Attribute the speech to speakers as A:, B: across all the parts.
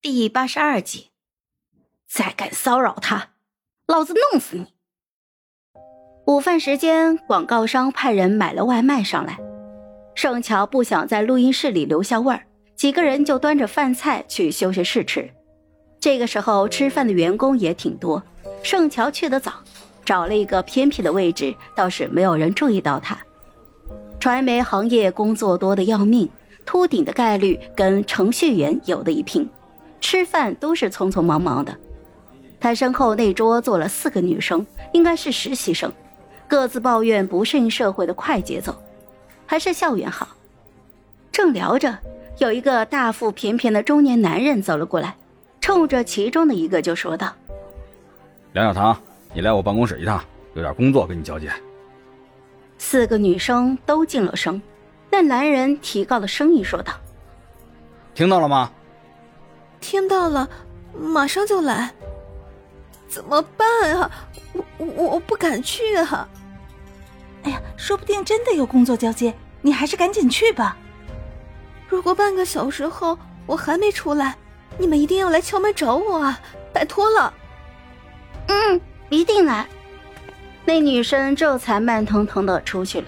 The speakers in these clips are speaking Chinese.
A: 第八十二集，再敢骚扰他，老子弄死你！午饭时间，广告商派人买了外卖上来。盛乔不想在录音室里留下味儿，几个人就端着饭菜去休息室吃。这个时候吃饭的员工也挺多，盛乔去得早，找了一个偏僻的位置，倒是没有人注意到他。传媒行业工作多的要命，秃顶的概率跟程序员有的一拼，吃饭都是匆匆忙忙的。他身后那桌坐了四个女生，应该是实习生。各自抱怨不适应社会的快节奏，还是校园好。正聊着，有一个大腹便便的中年男人走了过来，冲着其中的一个就说道：“
B: 梁小棠，你来我办公室一趟，有点工作跟你交接。”
A: 四个女生都静了声，那男人提高了声音说道：“
B: 听到了吗？”“
C: 听到了，马上就来。”“怎么办啊？我我我不敢去啊！”
D: 哎呀，说不定真的有工作交接，你还是赶紧去吧。
C: 如果半个小时后我还没出来，你们一定要来敲门找我啊！拜托了。
A: 嗯，一定来。那女生这才慢腾腾的出去了。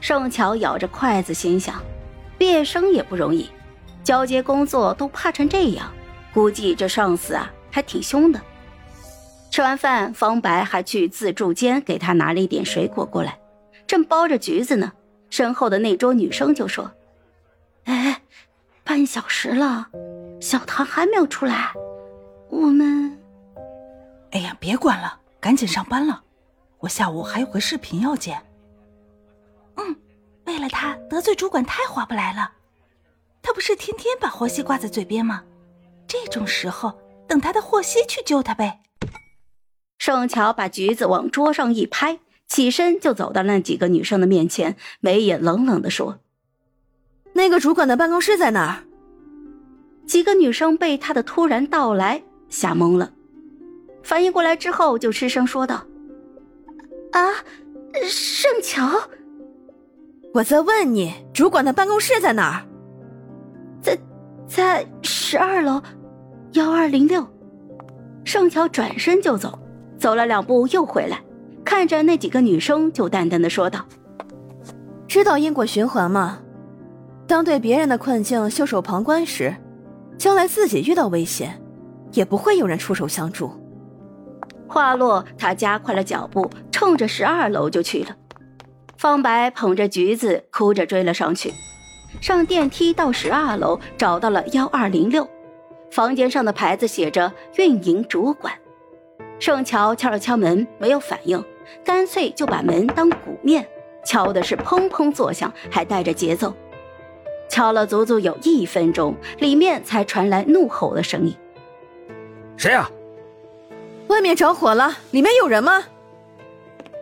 A: 盛乔咬着筷子，心想：毕业生也不容易，交接工作都怕成这样，估计这上司啊还挺凶的。吃完饭，方白还去自助间给他拿了一点水果过来。正剥着橘子呢，身后的那桌女生就说：“哎，半小时了，小唐还没有出来，我们……
D: 哎呀，别管了，赶紧上班了，我下午还有个视频要剪。嗯，为了他得罪主管太划不来了，他不是天天把霍希挂在嘴边吗？这种时候，等他的霍希去救他呗。”
A: 盛乔把橘子往桌上一拍。起身就走到那几个女生的面前，眉眼冷冷的说：“
C: 那个主管的办公室在哪儿？”
A: 几个女生被他的突然到来吓懵了，反应过来之后就失声说道：“啊，盛乔，
C: 我在问你，主管的办公室在哪儿？
A: 在，在十二楼，幺二零六。”盛乔转身就走，走了两步又回来。看着那几个女生，就淡淡的说道：“
C: 知道因果循环吗？当对别人的困境袖手旁观时，将来自己遇到危险，也不会有人出手相助。”
A: 话落，他加快了脚步，冲着十二楼就去了。方白捧着橘子，哭着追了上去。上电梯到十二楼，找到了幺二零六，房间上的牌子写着“运营主管”。盛乔敲了敲门，没有反应。干脆就把门当鼓面，敲的是砰砰作响，还带着节奏。敲了足足有一分钟，里面才传来怒吼的声音：“
B: 谁呀？
C: 外面着火了，里面有人吗？”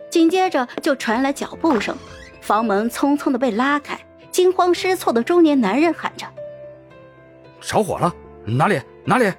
A: 紧接着就传来脚步声，房门匆匆的被拉开，惊慌失措的中年男人喊着：“
B: 着火了，哪里？哪里？”